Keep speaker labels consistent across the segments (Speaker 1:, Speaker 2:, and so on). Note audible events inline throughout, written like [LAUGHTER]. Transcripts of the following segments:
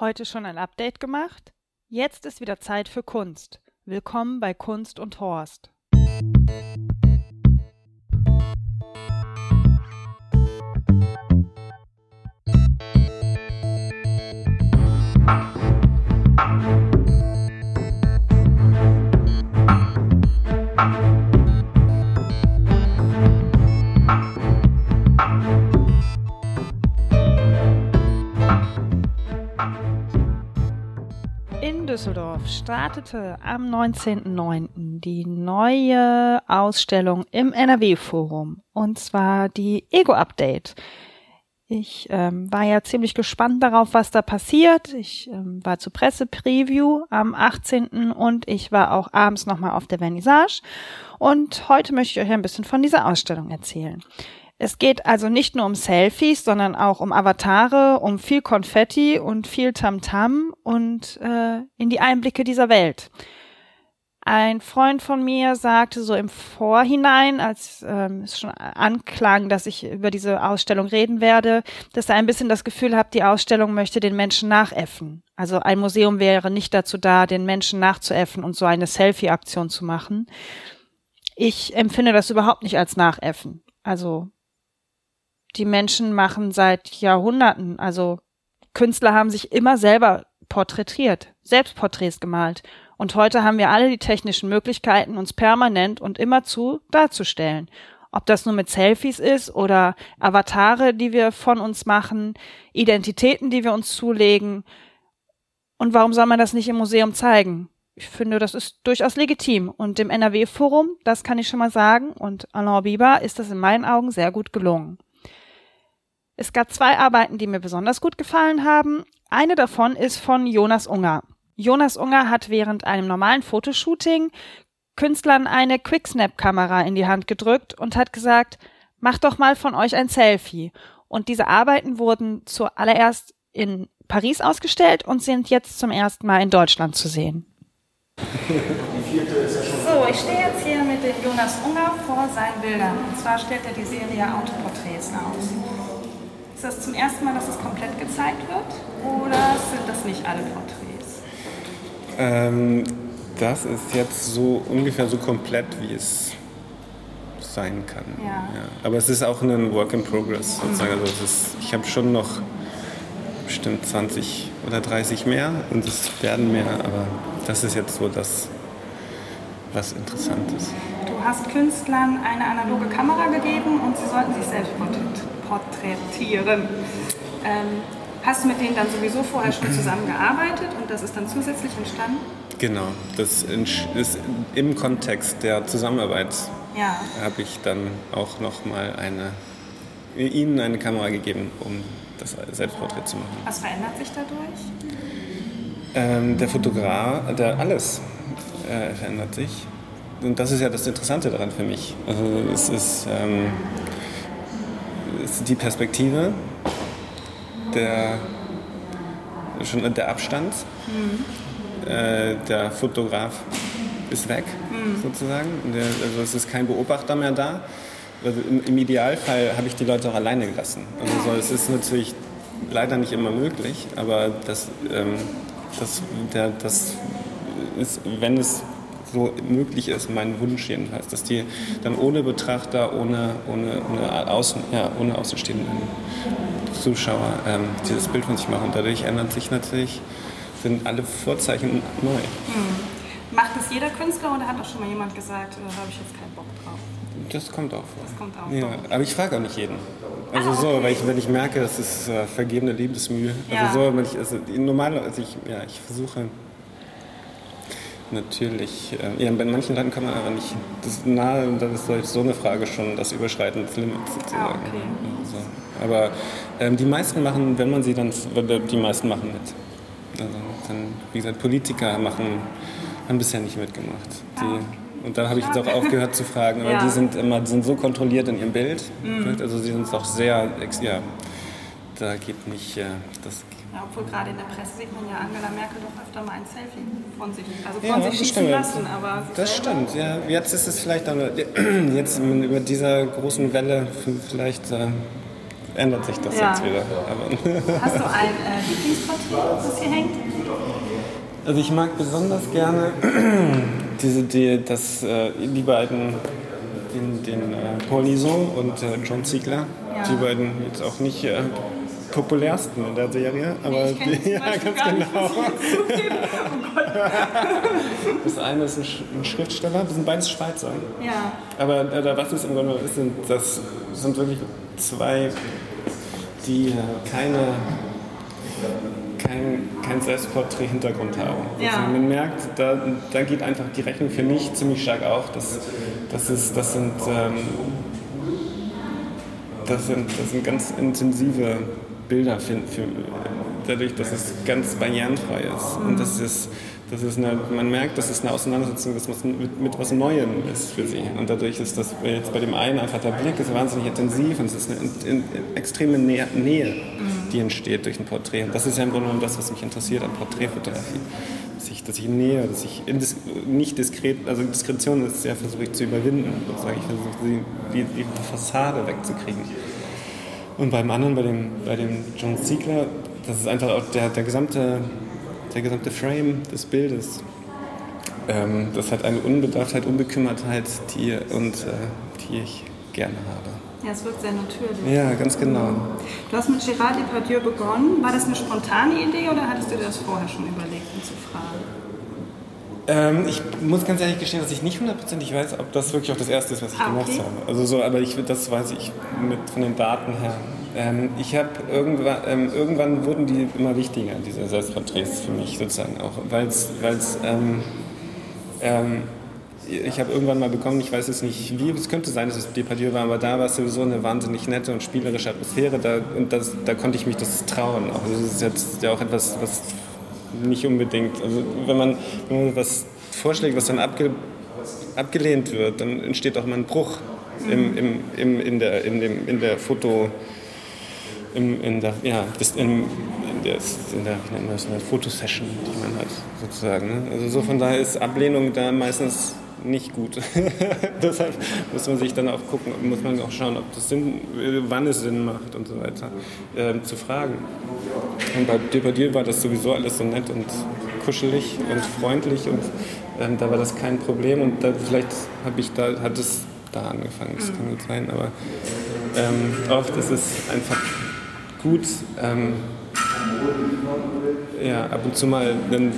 Speaker 1: Heute schon ein Update gemacht? Jetzt ist wieder Zeit für Kunst. Willkommen bei Kunst und Horst. Startete am 19.09. die neue Ausstellung im NRW-Forum und zwar die Ego-Update. Ich ähm, war ja ziemlich gespannt darauf, was da passiert. Ich ähm, war zur Presse-Preview am 18. und ich war auch abends nochmal auf der Vernissage. Und heute möchte ich euch ein bisschen von dieser Ausstellung erzählen. Es geht also nicht nur um Selfies, sondern auch um Avatare, um viel Konfetti und viel Tamtam -Tam und äh, in die Einblicke dieser Welt. Ein Freund von mir sagte so im Vorhinein, als ähm, es schon anklang, dass ich über diese Ausstellung reden werde, dass er ein bisschen das Gefühl hat, die Ausstellung möchte den Menschen nachäffen. Also ein Museum wäre nicht dazu da, den Menschen nachzuäffen und so eine Selfie-Aktion zu machen. Ich empfinde das überhaupt nicht als Nachäffen. Also die Menschen machen seit Jahrhunderten, also Künstler haben sich immer selber porträtiert, Selbstporträts gemalt. Und heute haben wir alle die technischen Möglichkeiten, uns permanent und immerzu darzustellen. Ob das nur mit Selfies ist oder Avatare, die wir von uns machen, Identitäten, die wir uns zulegen. Und warum soll man das nicht im Museum zeigen? Ich finde, das ist durchaus legitim. Und dem NRW-Forum, das kann ich schon mal sagen, und Alain Biber ist das in meinen Augen sehr gut gelungen. Es gab zwei Arbeiten, die mir besonders gut gefallen haben. Eine davon ist von Jonas Unger. Jonas Unger hat während einem normalen Fotoshooting Künstlern eine Quicksnap-Kamera in die Hand gedrückt und hat gesagt, macht doch mal von euch ein Selfie. Und diese Arbeiten wurden zuallererst in Paris ausgestellt und sind jetzt zum ersten Mal in Deutschland zu sehen. So, ich stehe jetzt hier mit dem Jonas Unger vor seinen Bildern. Und zwar stellt er die Serie Autoporträts aus. Ist das zum ersten Mal, dass es komplett gezeigt wird? Oder sind das nicht alle Porträts?
Speaker 2: Ähm, das ist jetzt so ungefähr so komplett, wie es sein kann. Ja. ja. Aber es ist auch ein Work in Progress sozusagen. Also ist, ich habe schon noch bestimmt 20 oder 30 mehr und es werden mehr, aber das ist jetzt so das, was interessant ist.
Speaker 1: Du hast Künstlern eine analoge Kamera gegeben und sie sollten sich selbst porträtieren. Ähm, hast du mit denen dann sowieso vorher schon zusammengearbeitet und das ist dann zusätzlich entstanden?
Speaker 2: Genau, das ist im Kontext der Zusammenarbeit ja. habe ich dann auch nochmal eine, ihnen eine Kamera gegeben, um das Selbstporträt zu machen.
Speaker 1: Was verändert sich dadurch?
Speaker 2: Ähm, der Fotograf, der alles äh, verändert sich. Und das ist ja das Interessante daran für mich. Also es ist, ähm, ist die Perspektive, der, schon der Abstand. Mhm. Äh, der Fotograf ist weg, mhm. sozusagen. Der, also es ist kein Beobachter mehr da. Also im, im, Idealfall habe ich die Leute auch alleine gelassen. Also so, es ist natürlich leider nicht immer möglich, aber das, ähm, das, der, das ist, wenn es so möglich ist, mein Wunsch jedenfalls, dass die dann ohne Betrachter, ohne, ohne, ohne, Außen, ja, ohne außenstehenden Zuschauer ähm, dieses Bild von sich machen. Dadurch ändert sich natürlich, sind alle Vorzeichen neu. Hm.
Speaker 1: Macht das jeder Künstler oder hat auch schon mal jemand gesagt, da habe ich jetzt keinen Bock drauf?
Speaker 2: Das kommt auch vor.
Speaker 1: Das kommt auch
Speaker 2: ja, aber ich frage auch nicht jeden. Also ah, okay. so, weil ich, wenn ich merke, das ist äh, vergebene Liebesmühe. Also ja. so, wenn ich, also normal, also ich, ja, ich versuche natürlich, äh, ja, bei manchen Leuten kann man aber nicht, das nahe, das ist so eine Frage schon, das Überschreiten des Limits sozusagen. Ah, okay. also, aber ähm, die meisten machen, wenn man sie dann, die meisten machen mit. Also dann, wie gesagt, Politiker machen, haben bisher nicht mitgemacht. Die, ah. Und dann habe ich jetzt auch aufgehört zu fragen, aber [LAUGHS] ja. die sind immer, die sind so kontrolliert in ihrem Bild, mhm. also sie sind auch sehr, ja, da geht nicht, äh, das
Speaker 1: ja, obwohl gerade in der Presse sieht man ja Angela Merkel doch öfter mal ein Selfie von sich, also von ja, sich schießen stimmt. lassen. Aber
Speaker 2: das stimmt, ja. Jetzt ist es vielleicht, [CLEARS THROAT] jetzt über dieser großen Welle vielleicht äh, ändert sich das
Speaker 1: Ja.
Speaker 2: jetzt wieder. Aber [LAUGHS]
Speaker 1: Hast du ein äh, Lieblingsporträt, das hier hängt?
Speaker 2: Also ich mag besonders gerne [CLEARS THROAT] diese, die, das, äh, die beiden, den, den äh, Paul Lison und äh, John Ziegler.
Speaker 1: Ja.
Speaker 2: Die beiden jetzt auch nicht äh, populärsten in der Serie, aber
Speaker 1: kenn
Speaker 2: die, [LAUGHS] ja, ganz genau.
Speaker 1: Oh.
Speaker 2: Das eine ist ein, Sch ein Schriftsteller, das sind beides Schweizer.
Speaker 1: Ja,
Speaker 2: Aber äh, was es im Grunde ist, sind, das sind wirklich zwei, die keine, kein, kein Selbstporträt-Hintergrund haben.
Speaker 1: Ja.
Speaker 2: Also man merkt, da, da geht einfach die Rechnung für mich ziemlich stark auf. Das, das, ist, das, sind, ähm, das, sind, das sind ganz intensive Bilder für, für, dadurch, dass es ganz barrierenfrei ist. Und das ist, das ist eine, man merkt, das ist eine Auseinandersetzung das was mit, mit was Neuem ist für sie. Und dadurch ist das jetzt bei dem einen einfach der Blick ist wahnsinnig intensiv und es ist eine in, in, extreme Nähe, Nähe, die entsteht durch ein Porträt. Und das ist ja im Grunde genommen das, was mich interessiert an Porträtfotografie. Dass ich, dass ich nähe, dass ich indis, nicht diskret, also Diskretion ist ja versuche ich zu überwinden. Sozusagen. Ich versuche die, die, die Fassade wegzukriegen. Und beim anderen, bei dem, bei dem John Ziegler, das ist einfach auch der, der, gesamte, der gesamte Frame des Bildes. Ähm, das hat eine Unbedarftheit, Unbekümmertheit, die, und, äh, die ich gerne habe.
Speaker 1: ja, es wirkt sehr natürlich.
Speaker 2: Ja, ganz genau.
Speaker 1: Du hast mit Gérard Depardieu begonnen. War das eine spontane Idee oder hattest du dir das vorher schon überlegt, ihn zu fragen?
Speaker 2: Ähm, ich muss ganz ehrlich gestehen, dass ich nicht hundertprozentig weiß, ob das wirklich auch das Erste ist, was ich
Speaker 1: Ah,
Speaker 2: gemacht
Speaker 1: okay.
Speaker 2: habe. Also so, aber ich, das weiß ich mit, von den Daten her. Ähm, ich habe irgendwann, ähm, irgendwann wurden die immer wichtiger, diese Selbstporträts für mich sozusagen auch, weil es, ähm, ähm, ich habe irgendwann mal bekommen, ich weiß jetzt nicht wie, es könnte sein, dass es Depardieu war, aber da war es sowieso eine wahnsinnig nette und spielerische Atmosphäre da, und das, da konnte ich mich das trauen. Auch. Also das ist jetzt ja auch etwas, was nicht unbedingt, also wenn man, was vorschlägt, was dann abge, abgelehnt wird, dann entsteht auch mal ein Bruch im, im, im, in, der, in, dem, in der Foto, im, in der, ja, in, in der, in der, wie nennt in der Fotosession, die man hat, sozusagen. Ne? Also so von daher ist Ablehnung da meistens nicht gut. [LAUGHS] Deshalb muss man sich dann auch gucken, muss man auch schauen, ob das Sinn, wann es Sinn macht und so weiter, ähm, zu fragen. Und bei Depardieu war das sowieso alles so nett und kuschelig und freundlich und ähm, da war das kein Problem und da, vielleicht habe ich da, hat es da angefangen, das kann gut sein, aber ähm, oft ist es einfach gut, ähm, ja, ab und zu mal dann,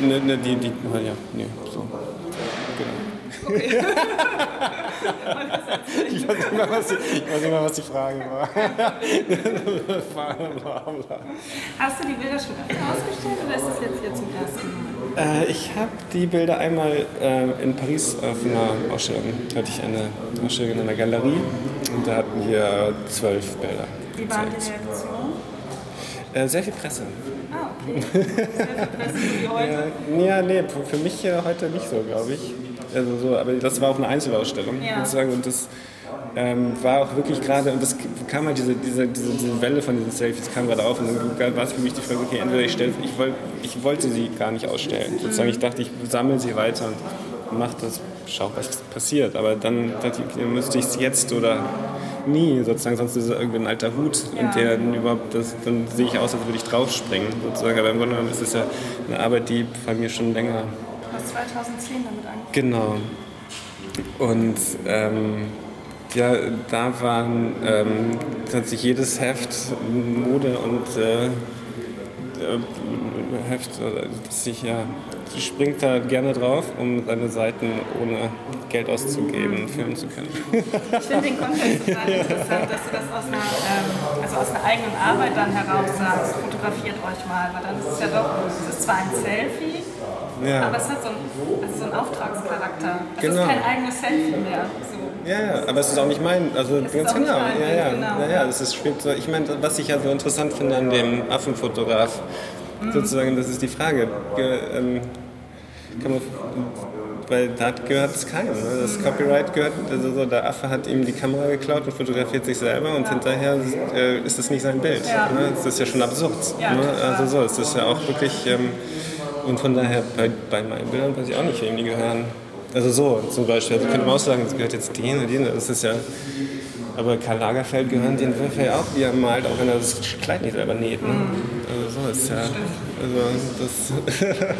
Speaker 2: ne, ne, die, die, ja, nee, so. Genau. ich, weiß mehr, was die, ich weiß mehr, was die Frage war. [LAUGHS]
Speaker 1: Hast du die Bilder schon öfter ausgestellt oder ist das jetzt hier zum ersten Mal?
Speaker 2: Äh, ich habe die Bilder einmal äh, in Paris auf einer Ausstellung, hatte ich eine Ausstellung in einer Galerie und da hatten wir zwölf Bilder.
Speaker 1: Wie waren die. Reaktionen?
Speaker 2: Äh, sehr viel Presse.
Speaker 1: Ah, okay. Sehr viel Presse wie heute. [LAUGHS]
Speaker 2: Ja, nee, für für mich äh, heute nicht so, glaube ich. Also so, aber das war auch eine Einzelausstellung,
Speaker 1: Ja.
Speaker 2: sozusagen, und das ähm, war auch wirklich gerade, und das kam halt diese, diese, diese, diese Welle von diesen Selfies kam gerade auf und dann war es für mich die Frage, okay, entweder ich stelle, ich, wollt, ich wollte sie gar nicht ausstellen, sozusagen, ich dachte, ich sammle sie weiter und mache das, schau, was passiert, aber dann dachte ich, müsste ich es jetzt oder nie, sozusagen, sonst ist es irgendwie ein alter Hut und der dann überhaupt, das, dann sehe ich aus, als würde ich draufspringen, sozusagen, aber im Grunde genommen ist es ja eine Arbeit, die bei mir schon länger
Speaker 1: hast 2010 damit angefangen.
Speaker 2: Genau. Und ähm, ja, da waren ähm, tatsächlich jedes Heft Mode und äh, äh, Heft, das sich ja, springt da gerne drauf, um seine Seiten ohne Geld auszugeben filmen zu können.
Speaker 1: Ich finde den Kontext total interessant, dass du das aus einer, ähm, also aus einer eigenen Arbeit dann heraus sagst, fotografiert euch mal, weil dann ist es ja doch, es ist zwar ein Selfie,
Speaker 2: Ja.
Speaker 1: aber es hat so einen, also so einen Auftragscharakter. Es
Speaker 2: Genau.
Speaker 1: ist kein eigenes Selfie mehr. So.
Speaker 2: Ja, ja, aber es ist auch nicht mein, also
Speaker 1: Es
Speaker 2: ganz genau.
Speaker 1: mein
Speaker 2: Ja, ja,
Speaker 1: genau.
Speaker 2: ja, ja, das ist, spielt so. Ich meine, was ich ja so interessant finde an dem Affenfotograf,
Speaker 1: Mhm.
Speaker 2: sozusagen, das ist die Frage. Ge, ähm, kann man, weil da gehört es keinem. Ne? Das Copyright gehört, also so, der Affe hat ihm die Kamera geklaut und fotografiert sich selber und hinterher äh, ist es nicht sein Bild.
Speaker 1: Ja.
Speaker 2: Ne? Das ist ja schon absurd.
Speaker 1: Ja,
Speaker 2: ne? Also so, es ist ja auch wirklich, ähm, und von daher, bei, bei meinen Bildern weiß ich auch nicht, wem die gehören. Also so zum Beispiel. Also könnte man auch sagen, es gehört jetzt denen und denen. Das ist ja. Aber Karl Lagerfeld gehören den Würfel ja auch, wie er malt, auch wenn er das Kleid nicht selber näht. Ne? Mhm. Also so ist ja. Also das [LAUGHS]